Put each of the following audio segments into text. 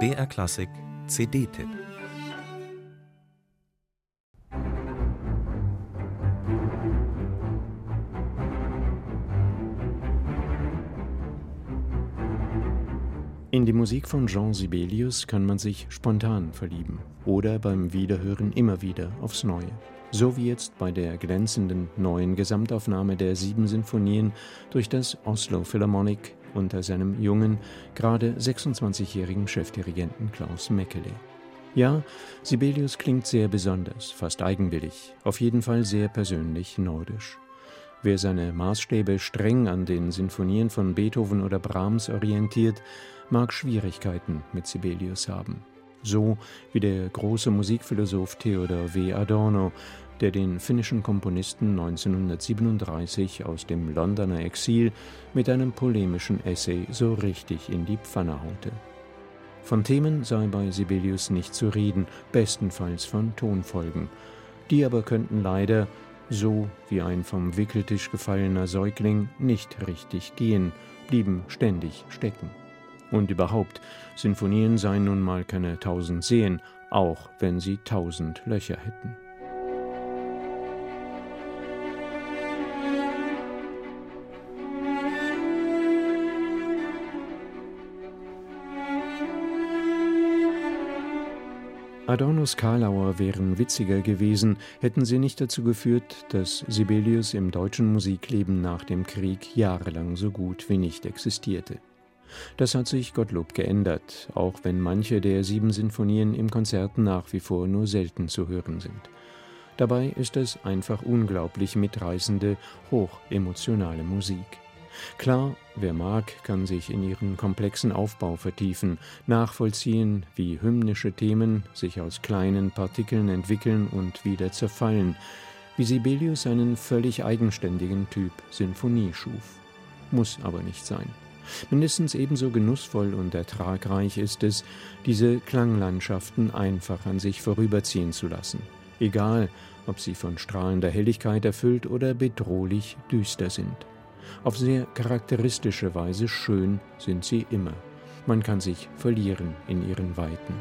BR Klassik CD-Tipp In die Musik von Jean Sibelius kann man sich spontan verlieben oder beim Wiederhören immer wieder aufs Neue. So wie jetzt bei der glänzenden neuen Gesamtaufnahme der sieben Sinfonien durch das Oslo Philharmonic unter seinem jungen, gerade 26-jährigen Chefdirigenten Klaus Meckele. Ja, Sibelius klingt sehr besonders, fast eigenwillig, auf jeden Fall sehr persönlich nordisch. Wer seine Maßstäbe streng an den Sinfonien von Beethoven oder Brahms orientiert, mag Schwierigkeiten mit Sibelius haben. So wie der große Musikphilosoph Theodor W. Adorno, der den finnischen Komponisten 1937 aus dem Londoner Exil mit einem polemischen Essay so richtig in die Pfanne haute. Von Themen sei bei Sibelius nicht zu reden, bestenfalls von Tonfolgen. Die aber könnten leider, so wie ein vom Wickeltisch gefallener Säugling, nicht richtig gehen, blieben ständig stecken. Und überhaupt, Sinfonien seien nun mal keine tausend Seen, auch wenn sie tausend Löcher hätten. Adornos Karlauer wären witziger gewesen, hätten sie nicht dazu geführt, dass Sibelius im deutschen Musikleben nach dem Krieg jahrelang so gut wie nicht existierte. Das hat sich Gottlob geändert, auch wenn manche der sieben Sinfonien im Konzert nach wie vor nur selten zu hören sind. Dabei ist es einfach unglaublich mitreißende, hochemotionale Musik. Klar, wer mag, kann sich in ihren komplexen Aufbau vertiefen, nachvollziehen, wie hymnische Themen sich aus kleinen Partikeln entwickeln und wieder zerfallen, wie Sibelius einen völlig eigenständigen Typ Sinfonie schuf. Muss aber nicht sein. Mindestens ebenso genussvoll und ertragreich ist es, diese Klanglandschaften einfach an sich vorüberziehen zu lassen, egal ob sie von strahlender Helligkeit erfüllt oder bedrohlich düster sind. Auf sehr charakteristische Weise schön sind sie immer. Man kann sich verlieren in ihren Weiten.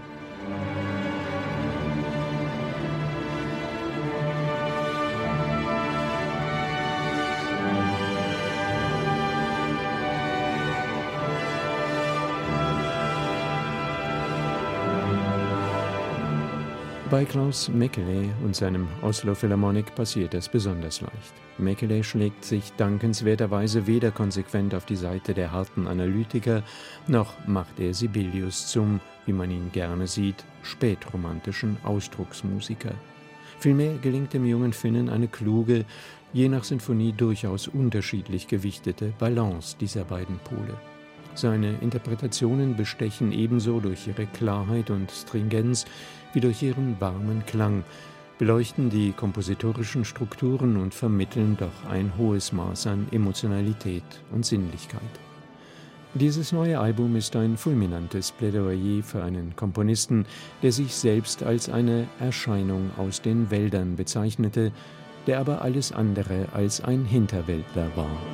Bei Klaus Mekele und seinem Oslo Philharmonic passiert es besonders leicht. Mekele schlägt sich dankenswerterweise weder konsequent auf die Seite der harten Analytiker, noch macht er Sibelius zum, wie man ihn gerne sieht, spätromantischen Ausdrucksmusiker. Vielmehr gelingt dem jungen Finnen eine kluge, je nach Sinfonie durchaus unterschiedlich gewichtete Balance dieser beiden Pole. Seine Interpretationen bestechen ebenso durch ihre Klarheit und Stringenz wie durch ihren warmen Klang, beleuchten die kompositorischen Strukturen und vermitteln doch ein hohes Maß an Emotionalität und Sinnlichkeit. Dieses neue Album ist ein fulminantes Plädoyer für einen Komponisten, der sich selbst als eine Erscheinung aus den Wäldern bezeichnete, der aber alles andere als ein Hinterwäldler war.